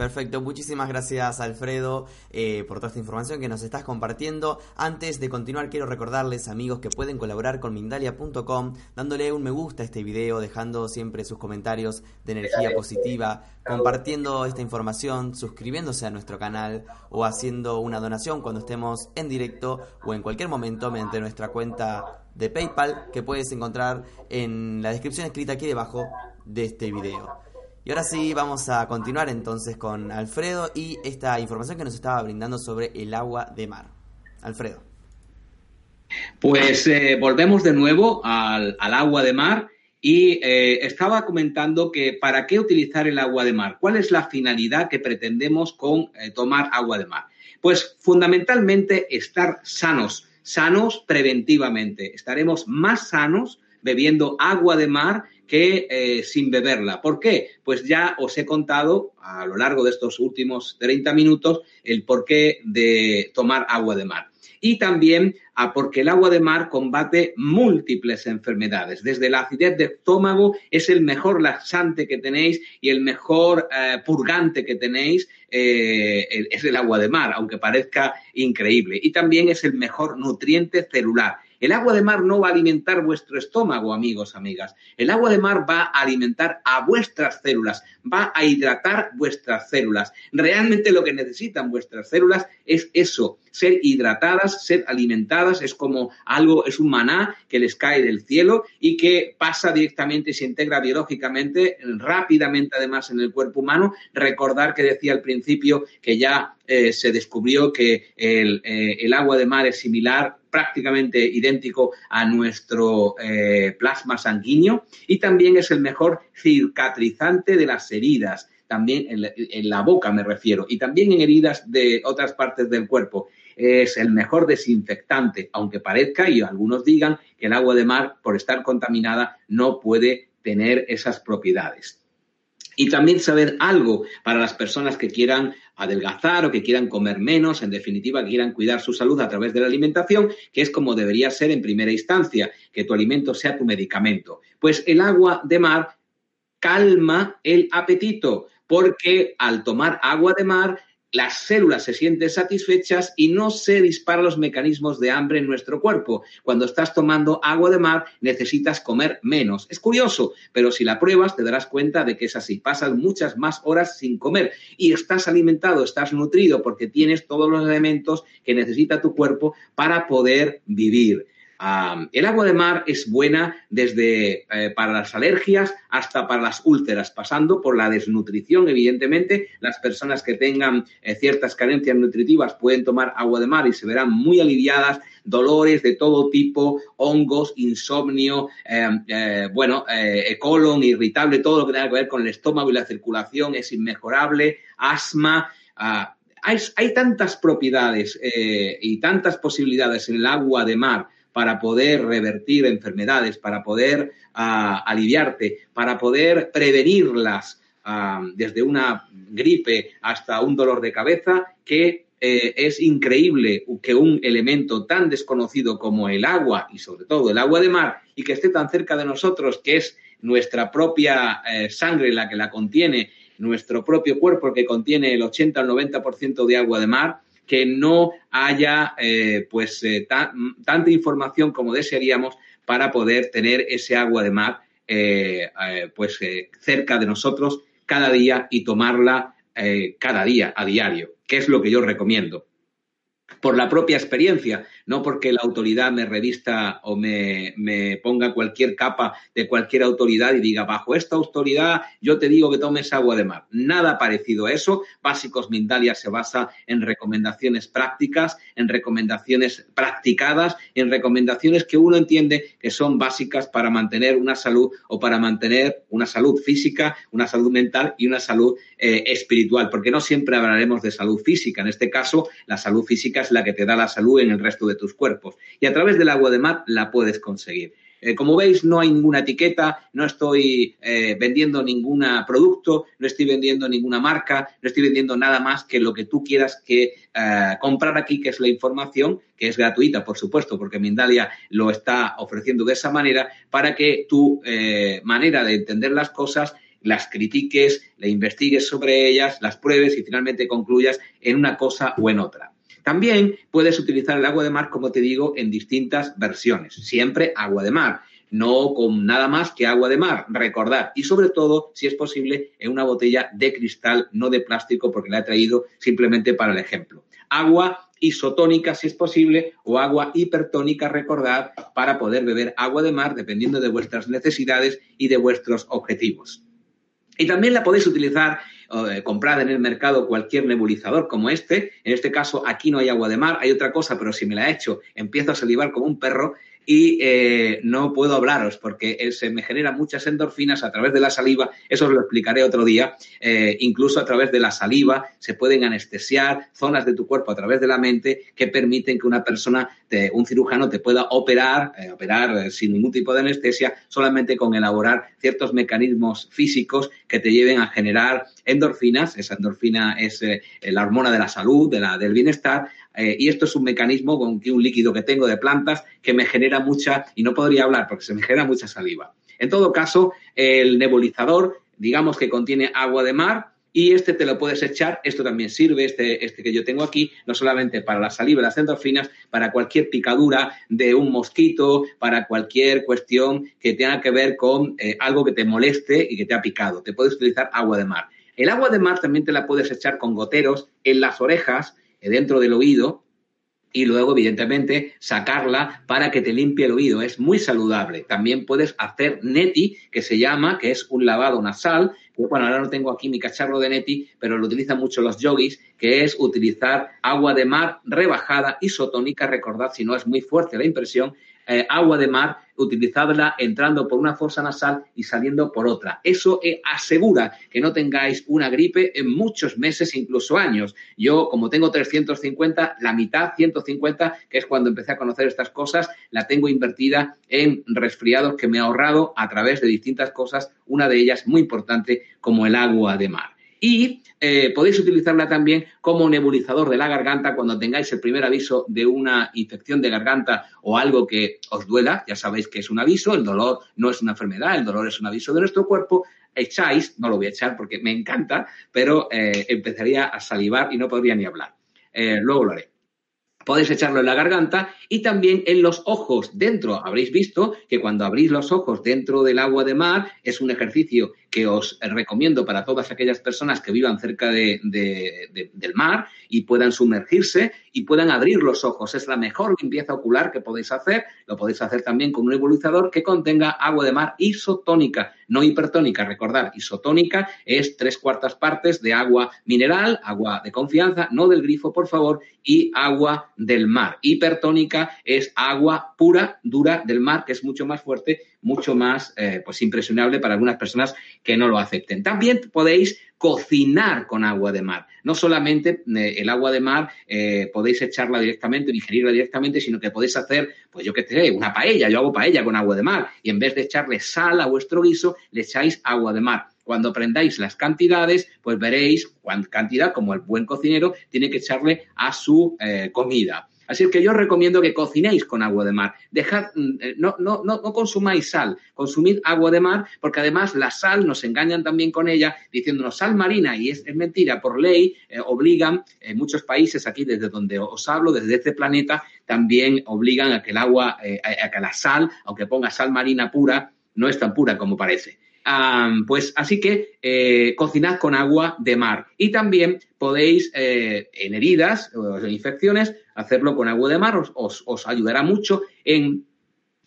Perfecto, muchísimas gracias Alfredo eh, por toda esta información que nos estás compartiendo. Antes de continuar quiero recordarles amigos que pueden colaborar con Mindalia.com dándole un me gusta a este video, dejando siempre sus comentarios de energía positiva, compartiendo esta información, suscribiéndose a nuestro canal o haciendo una donación cuando estemos en directo o en cualquier momento mediante nuestra cuenta de PayPal que puedes encontrar en la descripción escrita aquí debajo de este video. Y ahora sí, vamos a continuar entonces con Alfredo y esta información que nos estaba brindando sobre el agua de mar. Alfredo. Pues eh, volvemos de nuevo al, agua de mar y eh, estaba comentando que para qué utilizar el agua de mar, cuál es la finalidad que pretendemos con eh, tomar agua de mar. Pues fundamentalmente estar sanos, sanos preventivamente. Estaremos más sanos bebiendo agua de mar que eh, sin beberla. ¿Por qué? Pues ya os he contado a lo largo de estos últimos 30 minutos el porqué de tomar agua de mar. Y también a porque el agua de mar combate múltiples enfermedades. Desde la acidez de estómago es el mejor laxante que tenéis y el mejor eh, purgante que tenéis eh, es el agua de mar, aunque parezca increíble. Y también es el mejor nutriente celular el agua de mar no va a alimentar vuestro estómago, amigos, amigas. El agua de mar va a alimentar a vuestras células, va a hidratar vuestras células. Realmente lo que necesitan vuestras células es eso, ser hidratadas, ser alimentadas, es como algo, es un maná que les cae del cielo y que pasa directamente y se integra biológicamente, rápidamente además en el cuerpo humano. Recordar que decía al principio que ya eh, se descubrió que eh, el agua de mar es similar prácticamente idéntico a nuestro eh, plasma sanguíneo y también es el mejor cicatrizante de las heridas, también en la, boca me refiero, y también en heridas de otras partes del cuerpo. Es el mejor desinfectante, aunque parezca y algunos digan que el agua de mar, por estar contaminada, no puede tener esas propiedades. Y también saber algo para las personas que quieran adelgazar o que quieran comer menos, en definitiva, que quieran cuidar su salud a través de la alimentación, que es como debería ser en primera instancia, que tu alimento sea tu medicamento. Pues el agua de mar calma el apetito, porque al tomar agua de mar las células se sienten satisfechas y no se disparan los mecanismos de hambre en nuestro cuerpo. Cuando estás tomando agua de mar, necesitas comer menos. Es curioso, pero si la pruebas, te darás cuenta de que es así. Pasas muchas más horas sin comer y estás alimentado, estás nutrido porque tienes todos los elementos que necesita tu cuerpo para poder vivir. El agua de mar es buena desde eh, para las alergias hasta para las úlceras, pasando por la desnutrición, evidentemente. Las personas que tengan eh, ciertas carencias nutritivas pueden tomar agua de mar y se verán muy aliviadas. Dolores de todo tipo, hongos, insomnio, eh, bueno, colon irritable, todo lo que tenga que ver con el estómago y la circulación es inmejorable, asma. Ah, hay, hay, tantas propiedades y tantas posibilidades en el agua de mar para poder revertir enfermedades, para poder ah, aliviarte, para poder prevenirlas ah, desde una gripe hasta un dolor de cabeza, que eh, es increíble que un elemento tan desconocido como el agua, y sobre todo el agua de mar, y que esté tan cerca de nosotros, que es nuestra propia eh, sangre la que la contiene, nuestro propio cuerpo que contiene el 80 al 90% de agua de mar, que no haya eh, pues eh, tanta información como desearíamos para poder tener ese agua de mar eh, pues cerca de nosotros cada día y tomarla cada día a diario, que es lo que yo recomiendo. Por la propia experiencia, no porque la autoridad me revista o me, ponga cualquier capa de cualquier autoridad y diga, bajo esta autoridad yo te digo que tomes agua de mar. Nada parecido a eso. Básicos Mindalia se basa en recomendaciones prácticas, en recomendaciones practicadas, en recomendaciones que uno entiende que son básicas para mantener una salud o para mantener una salud física, una salud mental y una salud eh, espiritual, porque no siempre hablaremos de salud física. En este caso, la salud física es la que te da la salud en el resto de tus cuerpos. Y a través del agua de mar la puedes conseguir. Eh, como veis, no hay ninguna etiqueta, no estoy eh, vendiendo ningún producto, no estoy vendiendo ninguna marca, no estoy vendiendo nada más que lo que tú quieras que eh, comprar aquí, que es la información, que es gratuita, por supuesto, porque Mindalia lo está ofreciendo de esa manera, para que tu manera de entender las cosas las critiques, le investigues sobre ellas, las pruebes y finalmente concluyas en una cosa o en otra. También puedes utilizar el agua de mar, como te digo, en distintas versiones. Siempre agua de mar, no con nada más que agua de mar. Recordad, y sobre todo, si es posible, en una botella de cristal, no de plástico, porque la he traído simplemente para el ejemplo. Agua isotónica, si es posible, o agua hipertónica, recordad, para poder beber agua de mar, dependiendo de vuestras necesidades y de vuestros objetivos. Y también la podéis utilizar eh, comprar en el mercado cualquier nebulizador como este. En este caso, aquí no hay agua de mar, hay otra cosa, pero si me la he hecho, empiezo a salivar como un perro y eh, no puedo hablaros porque se me generan muchas endorfinas a través de la saliva, eso os lo explicaré otro día, eh, incluso a través de la saliva se pueden anestesiar zonas de tu cuerpo a través de la mente que permiten que una persona, un cirujano te pueda operar, operar sin ningún tipo de anestesia, solamente con elaborar ciertos mecanismos físicos que te lleven a generar endorfinas, esa endorfina es eh, la hormona de la salud, de la, del bienestar, eh, y esto es un mecanismo con un líquido que tengo de plantas que me genera mucha, y no podría hablar porque se me genera mucha saliva. En todo caso, el nebulizador, digamos que contiene agua de mar, y este te lo puedes echar, esto también sirve, este, este que yo tengo aquí, no solamente para la saliva y las endorfinas, para cualquier picadura de un mosquito, para cualquier cuestión que tenga que ver con eh, algo que te moleste y que te ha picado. Te puedes utilizar agua de mar. El agua de mar también te la puedes echar con goteros en las orejas, dentro del oído, y luego, evidentemente, sacarla para que te limpie el oído. Es muy saludable. También puedes hacer neti, que se llama, que es un lavado nasal. bueno, ahora no tengo aquí mi cacharro de neti, pero lo utilizan mucho los yogis, que es utilizar agua de mar rebajada isotónica. Recordad, si no es muy fuerte la impresión, eh, agua de mar, utilizadla entrando por una fosa nasal y saliendo por otra. Eso eh, asegura que no tengáis una gripe en muchos meses, incluso años. Yo, como tengo 350, la mitad, 150, que es cuando empecé a conocer estas cosas, la tengo invertida en resfriados que me he ahorrado a través de distintas cosas, una de ellas muy importante como el agua de mar y eh, podéis utilizarla también como nebulizador de la garganta cuando tengáis el primer aviso de una infección de garganta o algo que os duela. Ya sabéis que es un aviso, el dolor no es una enfermedad, el dolor es un aviso de nuestro cuerpo. Echáis, no lo voy a echar porque me encanta, pero eh, empezaría a salivar y no podría ni hablar. Eh, luego lo haré. Podéis echarlo en la garganta y también en los ojos. Dentro habréis visto que cuando abrís los ojos dentro del agua de mar es un ejercicio que os recomiendo para todas aquellas personas que vivan cerca de, del mar y puedan sumergirse y puedan abrir los ojos. Es la mejor limpieza ocular que podéis hacer. Lo podéis hacer también con un nebulizador que contenga agua de mar isotónica, no hipertónica. Recordad, isotónica es tres cuartas partes de agua mineral, agua de confianza, no del grifo, por favor, y agua del mar. Hipertónica es agua pura, dura del mar, que es mucho más fuerte, mucho más eh, pues impresionable para algunas personas que no lo acepten. También podéis cocinar con agua de mar. No solamente eh, el agua de mar eh, podéis echarla directamente, digerirla directamente, sino que podéis hacer, pues yo qué sé, una paella. Yo hago paella con agua de mar y en vez de echarle sal a vuestro guiso, le echáis agua de mar. Cuando aprendáis las cantidades, pues veréis cuánta cantidad, como el buen cocinero, tiene que echarle a su comida. Así que yo os recomiendo que cocinéis con agua de mar. Dejad, mm, eh, no, no, no, no consumáis sal, consumid agua de mar, porque además la sal nos engañan también con ella, diciéndonos sal marina, y es, mentira, por ley eh, obligan, en muchos países aquí desde donde os hablo, desde este planeta, también obligan a que el agua, eh, a que la sal, aunque ponga sal marina pura, no es tan pura como parece pues así que eh, cocinad con agua de mar. Y también podéis, eh, en heridas o en infecciones, hacerlo con agua de mar. Os, os, ayudará mucho en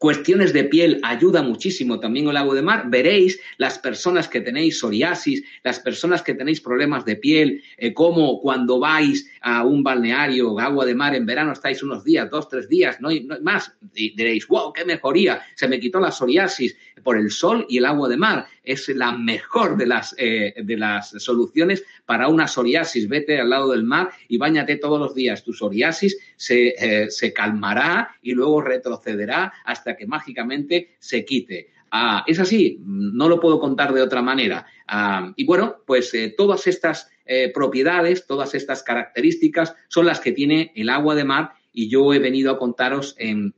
cuestiones de piel ayuda muchísimo también el agua de mar. Veréis las personas que tenéis psoriasis, las personas que tenéis problemas de piel, eh, como cuando vais a un balneario, agua de mar en verano, estáis unos días, dos, tres días, no hay, más. Y diréis, wow, qué mejoría, se me quitó la psoriasis por el sol y el agua de mar. Es la mejor de las, eh, de las soluciones para una psoriasis. Vete al lado del mar y bañate todos los días. Tu psoriasis se, eh, se calmará y luego retrocederá hasta que mágicamente se quite. Ah, es así, no lo puedo contar de otra manera. Ah, y bueno, pues eh, todas estas propiedades, todas estas características son las que tiene el agua de mar y yo he venido a contaros en,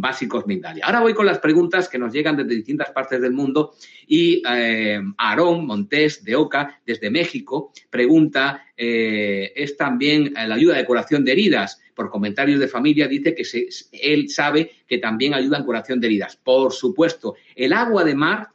Básicos Mindalia. Ahora voy con las preguntas que nos llegan desde distintas partes del mundo y eh, Aarón Montés de Oca, desde México, pregunta, eh, es también la ayuda de curación de heridas. Por comentarios de familia dice que él sabe que también ayuda en curación de heridas. Por supuesto, el agua de mar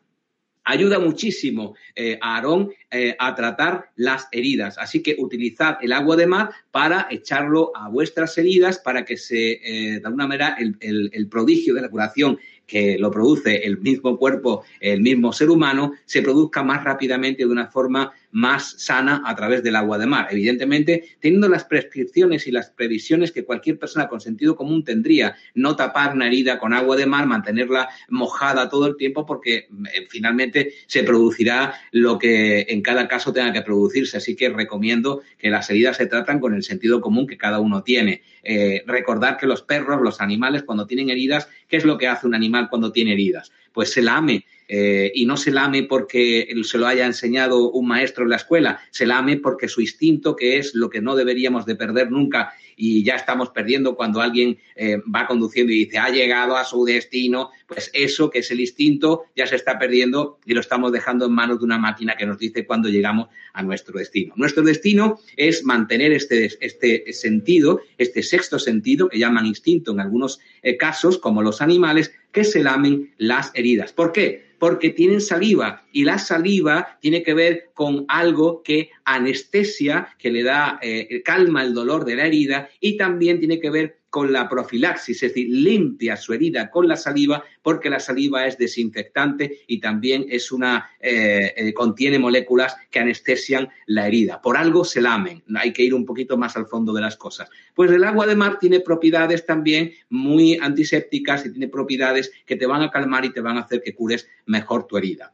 ayuda muchísimo eh, a Aarón eh, a tratar las heridas. Así que utilizad el agua de mar para echarlo a vuestras heridas para que se, eh, de alguna manera, el, prodigio de la curación que lo produce el mismo cuerpo, el mismo ser humano, se produzca más rápidamente de una forma más sana a través del agua de mar. Evidentemente, teniendo las prescripciones y las previsiones que cualquier persona con sentido común tendría, no tapar una herida con agua de mar, mantenerla mojada todo el tiempo, porque eh, finalmente se producirá lo que en cada caso tenga que producirse. Así que recomiendo que las heridas se tratan con el sentido común que cada uno tiene. Eh, recordar que los perros, los animales, cuando tienen heridas, ¿qué es lo que hace un animal cuando tiene heridas? Pues se lame eh, y no se lame porque se lo haya enseñado un maestro en la escuela, se lame porque su instinto, que es lo que no deberíamos de perder nunca y ya estamos perdiendo cuando alguien eh, va conduciendo y dice ha llegado a su destino, pues eso que es el instinto ya se está perdiendo y lo estamos dejando en manos de una máquina que nos dice cuándo llegamos a nuestro destino. Nuestro destino es mantener este, este sentido, este sexto sentido que llaman instinto en algunos eh, casos, como los animales, que se lamen las heridas. ¿Por qué? Porque tienen saliva y la saliva tiene que ver con algo que anestesia, que le da, eh, calma el dolor de la herida y también tiene que ver con la profilaxis, es decir, limpia su herida con la saliva porque la saliva es desinfectante y también es una eh, eh, contiene moléculas que anestesian la herida. Por algo se lamen, hay que ir un poquito más al fondo de las cosas. Pues el agua de mar tiene propiedades también muy antisépticas y tiene propiedades que te van a calmar y te van a hacer que cures mejor tu herida.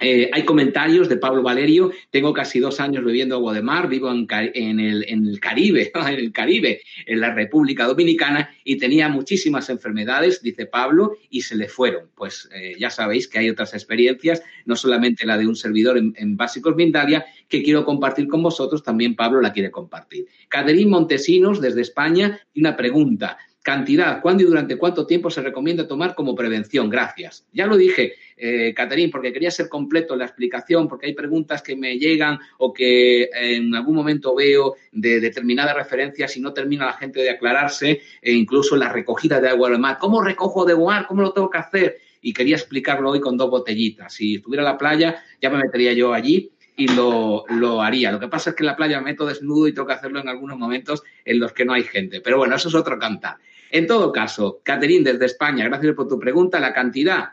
Eh, hay comentarios de Pablo Valerio. Tengo casi dos años bebiendo agua de mar, vivo en, el, Caribe, en el Caribe, en la República Dominicana, y tenía muchísimas enfermedades, dice Pablo, y se le fueron. Pues eh, ya sabéis que hay otras experiencias, no solamente la de un servidor en, Básicos Mindalia, que quiero compartir con vosotros, también Pablo la quiere compartir. Caderín Montesinos, desde España, una pregunta. Cantidad, ¿cuándo y durante cuánto tiempo se recomienda tomar como prevención? Gracias. Ya lo dije, eh, Caterín, porque quería ser completo en la explicación, porque hay preguntas que me llegan o que en algún momento veo de determinadas referencias y no termina la gente de aclararse, e incluso la recogida de agua del mar. ¿Cómo recojo de mar? ¿Cómo lo tengo que hacer? Y quería explicarlo hoy con dos botellitas. Si estuviera en la playa, ya me metería yo allí y lo, lo, haría. Lo que pasa es que en la playa me meto desnudo y tengo que hacerlo en algunos momentos en los que no hay gente. Pero bueno, eso es otro cantar. En todo caso, Caterín, desde España, gracias por tu pregunta. La cantidad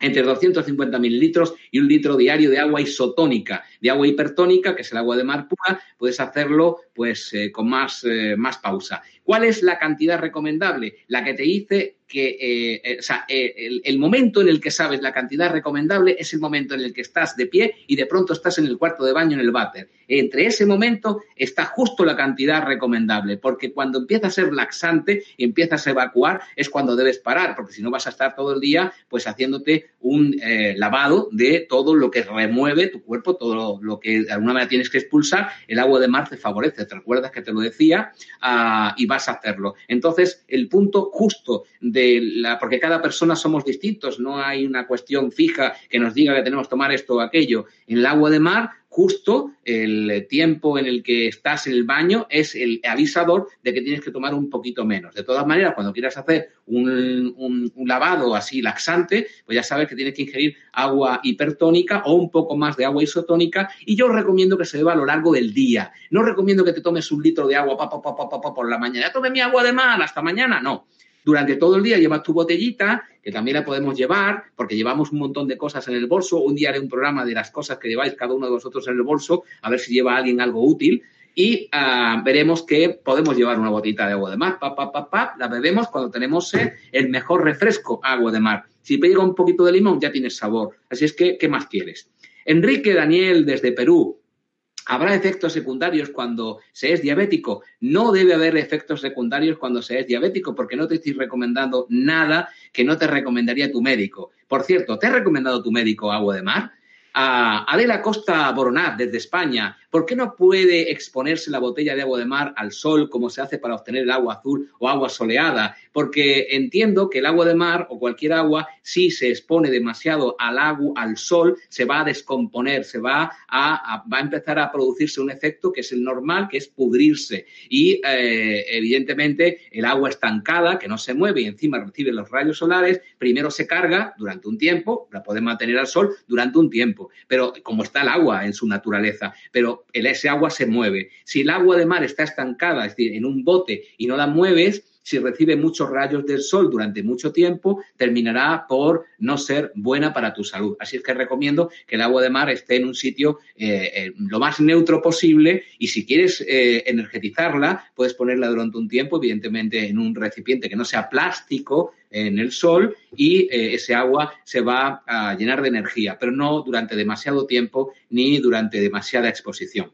entre 250 mililitros y un litro diario de agua isotónica, de agua hipertónica, que es el agua de mar pura, puedes hacerlo pues eh, con más, eh, más pausa. ¿Cuál es la cantidad recomendable? La que te dice que, eh, eh, eh, el, momento en el que sabes la cantidad recomendable es el momento en el que estás de pie y de pronto estás en el cuarto de baño en el váter. Entre ese momento está justo la cantidad recomendable, porque cuando empieza a ser laxante y empiezas a evacuar es cuando debes parar, porque si no vas a estar todo el día pues haciéndote un lavado de todo lo que remueve tu cuerpo, todo lo, que de alguna manera tienes que expulsar. El agua de mar te favorece, te recuerdas que te lo decía, ah, y vas a hacerlo. Entonces, el punto justo de la, porque cada persona somos distintos, no hay una cuestión fija que nos diga que tenemos que tomar esto o aquello. En el agua de mar, justo el tiempo en el que estás en el baño es el avisador de que tienes que tomar un poquito menos. De todas maneras, cuando quieras hacer un, un, lavado así laxante, pues ya sabes que tienes que ingerir agua hipertónica o un poco más de agua isotónica y yo recomiendo que se beba a lo largo del día. No recomiendo que te tomes un litro de agua pa, pa, pa, por la mañana. Ya mi agua de mar hasta mañana. No durante todo el día llevas tu botellita, que también la podemos llevar, porque llevamos un montón de cosas en el bolso. Un día haré un programa de las cosas que lleváis cada uno de vosotros en el bolso, a ver si lleva alguien algo útil. Y uh, veremos que podemos llevar una botellita de agua de mar, pa, pa, pa, pa, la bebemos cuando tenemos el mejor refresco, agua de mar. Si pega un poquito de limón, ya tienes sabor. Así es que, ¿qué más quieres? Enrique Daniel, desde Perú, ¿Habrá efectos secundarios cuando se es diabético? No debe haber efectos secundarios cuando se es diabético porque no te estoy recomendando nada que no te recomendaría tu médico. Por cierto, ¿te ha recomendado tu médico agua de mar? A Adela Costa Boronat, desde España, ¿por qué no puede exponerse la botella de agua de mar al sol como se hace para obtener el agua azul o agua soleada? Porque entiendo que el agua de mar o cualquier agua, si se expone demasiado al agua, al sol, se va a descomponer, se va a, va a empezar a producirse un efecto que es el normal, que es pudrirse. Y eh, evidentemente el agua estancada, que no se mueve y encima recibe los rayos solares, primero se carga durante un tiempo, la puede mantener al sol durante un tiempo, pero como está el agua en su naturaleza, pero ese agua se mueve. Si el agua de mar está estancada, es decir, en un bote y no la mueves, si recibe muchos rayos del sol durante mucho tiempo, terminará por no ser buena para tu salud. Así es que recomiendo que el agua de mar esté en un sitio eh, eh, lo más neutro posible y si quieres eh, energetizarla, puedes ponerla durante un tiempo, evidentemente en un recipiente que no sea plástico en el sol y ese agua se va a llenar de energía, pero no durante demasiado tiempo ni durante demasiada exposición.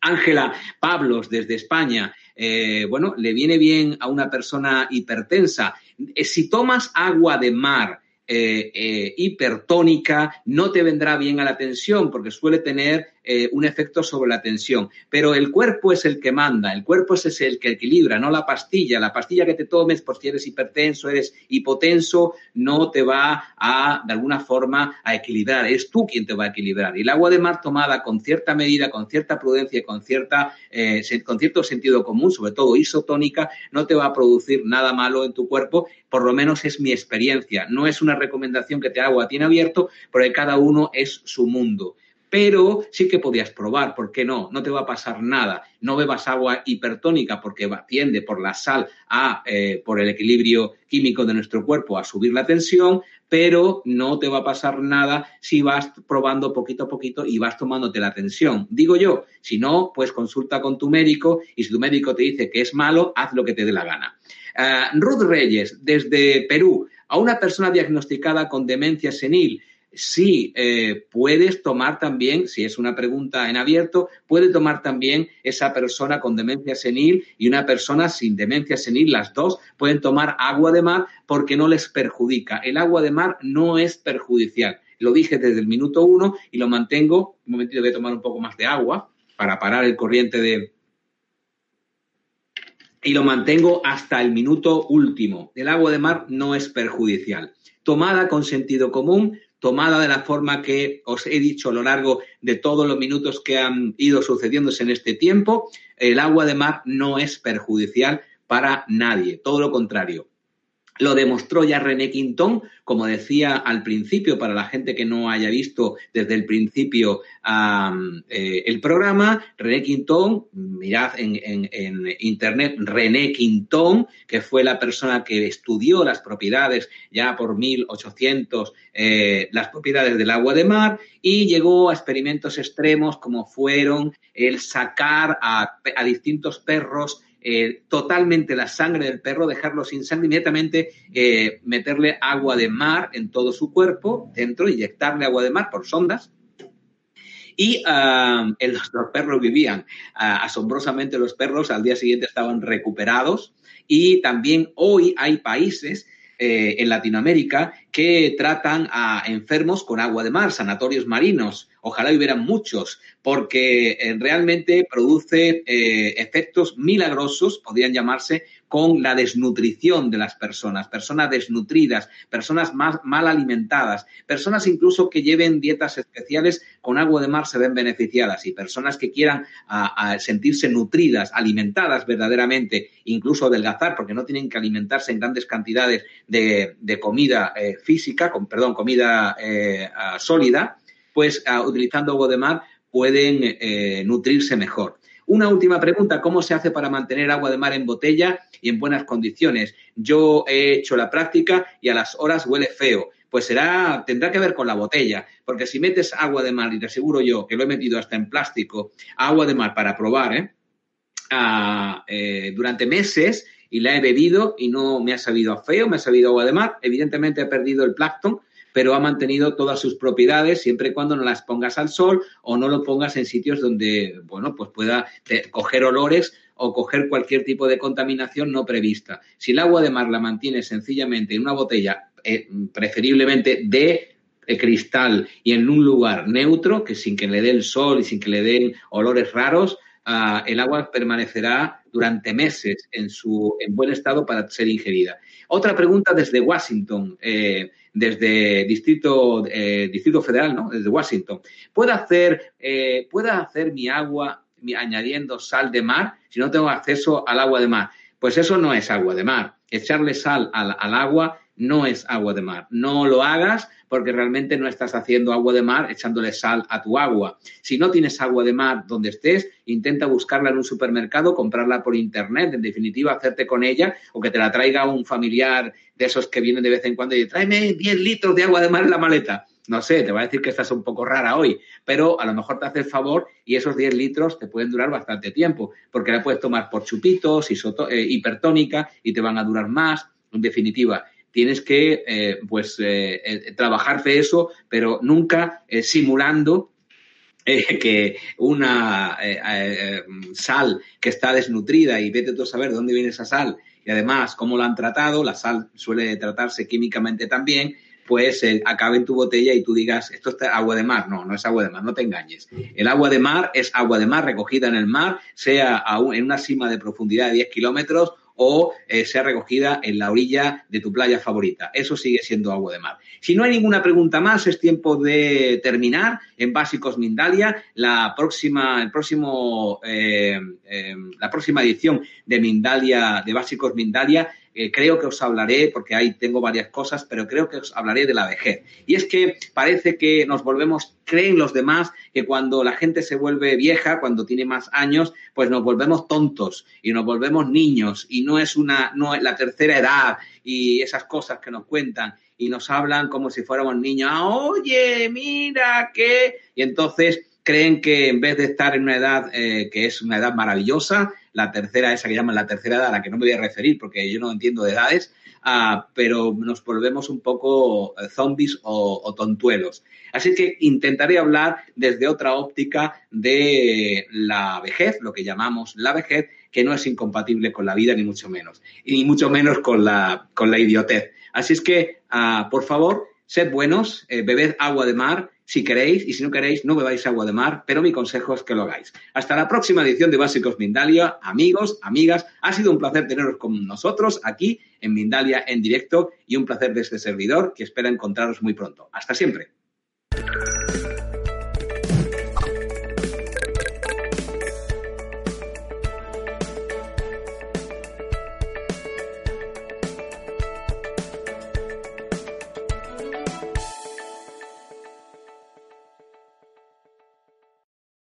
Ángela Pablos, desde España, eh, bueno, le viene bien a una persona hipertensa. Eh, si tomas agua de mar eh, hipertónica, no te vendrá bien a la tensión porque suele tener eh, un efecto sobre la tensión. Pero el cuerpo es el que manda, el cuerpo es el que equilibra, no la pastilla. La pastilla que te tomes, por si eres hipertenso, eres hipotenso, no te va a, de alguna forma, a equilibrar. Es tú quien te va a equilibrar. Y el agua de mar tomada con cierta medida, con cierta prudencia, con, cierta, eh, con cierto sentido común, sobre todo isotónica, no te va a producir nada malo en tu cuerpo. Por lo menos es mi experiencia. No es una recomendación que te hago a ti en abierto, porque cada uno es su mundo pero sí que podías probar, ¿por qué no? No te va a pasar nada. No bebas agua hipertónica porque tiende por la sal a, eh, por el equilibrio químico de nuestro cuerpo, a subir la tensión, pero no te va a pasar nada si vas probando poquito a poquito y vas tomándote la tensión. Digo yo, si no, pues consulta con tu médico y si tu médico te dice que es malo, haz lo que te dé la gana. Uh, Ruth Reyes, desde Perú, a una persona diagnosticada con demencia senil, sí eh, puedes tomar también, si es una pregunta en abierto, puede tomar también esa persona con demencia senil y una persona sin demencia senil, las dos pueden tomar agua de mar porque no les perjudica. El agua de mar no es perjudicial. Lo dije desde el minuto uno y lo mantengo. Un momentito voy a tomar un poco más de agua para parar el corriente de, y lo mantengo hasta el minuto último. El agua de mar no es perjudicial. Tomada con sentido común, tomada de la forma que os he dicho a lo largo de todos los minutos que han ido sucediéndose en este tiempo, el agua de mar no es perjudicial para nadie, todo lo contrario. Lo demostró ya René Quintón, como decía al principio, para la gente que no haya visto desde el principio eh, el programa, René Quintón, mirad en, internet René Quintón, que fue la persona que estudió las propiedades ya por 1800, eh, las propiedades del agua de mar y llegó a experimentos extremos como fueron el sacar a, distintos perros eh, totalmente la sangre del perro, dejarlo sin sangre, inmediatamente eh, meterle agua de mar en todo su cuerpo, dentro, inyectarle agua de mar por sondas. Y ah, los, perros vivían. Ah, asombrosamente los perros al día siguiente estaban recuperados. Y también hoy hay países eh, en Latinoamérica que tratan a enfermos con agua de mar, sanatorios marinos. Ojalá hubieran muchos, porque eh, realmente produce eh, efectos milagrosos, podrían llamarse, con la desnutrición de las personas, personas desnutridas, personas mal alimentadas, personas incluso que lleven dietas especiales con agua de mar se ven beneficiadas y personas que quieran sentirse nutridas, alimentadas verdaderamente, incluso adelgazar, porque no tienen que alimentarse en grandes cantidades de, comida eh, física, con, perdón, comida eh, sólida, pues utilizando agua de mar pueden eh, nutrirse mejor. Una última pregunta, ¿cómo se hace para mantener agua de mar en botella y en buenas condiciones? Yo he hecho la práctica y a las horas huele feo. Pues será, tendrá que ver con la botella, porque si metes agua de mar, y te aseguro yo que lo he metido hasta en plástico, agua de mar para probar, ¿eh? Ah, eh durante meses y la he bebido y no me ha sabido a feo, me ha sabido agua de mar. Evidentemente he perdido el plancton, pero ha mantenido todas sus propiedades siempre y cuando no las pongas al sol o no lo pongas en sitios donde, bueno, pues pueda coger olores o coger cualquier tipo de contaminación no prevista. Si el agua de mar la mantiene sencillamente en una botella, eh, preferiblemente de eh, cristal y en un lugar neutro, que sin que le dé el sol y sin que le den olores raros, ah, el agua permanecerá durante meses en, su, en buen estado para ser ingerida. Otra pregunta desde Washington, eh, desde Distrito, eh, Distrito Federal, ¿no? Desde Washington. ¿Puedo hacer, eh, hacer mi agua añadiendo sal de mar si no tengo acceso al agua de mar? Pues eso no es agua de mar. Echarle sal al agua no es agua de mar. No lo hagas porque realmente no estás haciendo agua de mar echándole sal a tu agua. Si no tienes agua de mar donde estés, intenta buscarla en un supermercado, comprarla por internet, en definitiva, hacerte con ella o que te la traiga un familiar de esos que vienen de vez en cuando y tráeme 10 litros de agua de mar en la maleta. No sé, te va a decir que estás un poco rara hoy, pero a lo mejor te hace el favor y esos 10 litros te pueden durar bastante tiempo, porque la puedes tomar por chupitos, eh, hipertónica y te van a durar más. En definitiva, tienes que eh, pues eh, eh, trabajar de eso, pero nunca simulando que una sal que está desnutrida y vete tú a saber dónde viene esa sal y además cómo la han tratado, la sal suele tratarse químicamente también, pues acabe en tu botella y tú digas, esto es agua de mar. No, no es agua de mar, no te engañes. El agua de mar es agua de mar recogida en el mar, sea en una cima de profundidad de 10 kilómetros o eh, sea recogida en la orilla de tu playa favorita. Eso sigue siendo agua de mar. Si no hay ninguna pregunta más, es tiempo de terminar en Básicos Mindalia. La próxima, el próximo, eh, eh, la próxima edición de Mindalia, de Básicos Mindalia, creo que os hablaré, porque ahí tengo varias cosas, pero creo que os hablaré de la vejez. Y es que parece que nos volvemos, creen los demás, que cuando la gente se vuelve vieja, cuando tiene más años, pues nos volvemos tontos y nos volvemos niños y no es una, no es la tercera edad y esas cosas que nos cuentan y nos hablan como si fuéramos niños. Ah, oye, mira qué. Y entonces creen que en vez de estar en una edad eh, que es una edad maravillosa, la tercera, esa que llaman la tercera edad, a la que no me voy a referir porque yo no entiendo de edades, ah, pero nos volvemos un poco eh, zombies o, tontuelos. Así que intentaré hablar desde otra óptica de la vejez, lo que llamamos la vejez, que no es incompatible con la vida, ni mucho menos, y ni mucho menos con la, con la idiotez. Así es que, ah, por favor, sed buenos, eh, bebed agua de mar, si queréis, y si no queréis, no bebáis agua de mar, pero mi consejo es que lo hagáis. Hasta la próxima edición de Básicos Mindalia. Amigos, amigas, ha sido un placer teneros con nosotros aquí en Mindalia en directo y un placer de este servidor que espera encontraros muy pronto. Hasta siempre.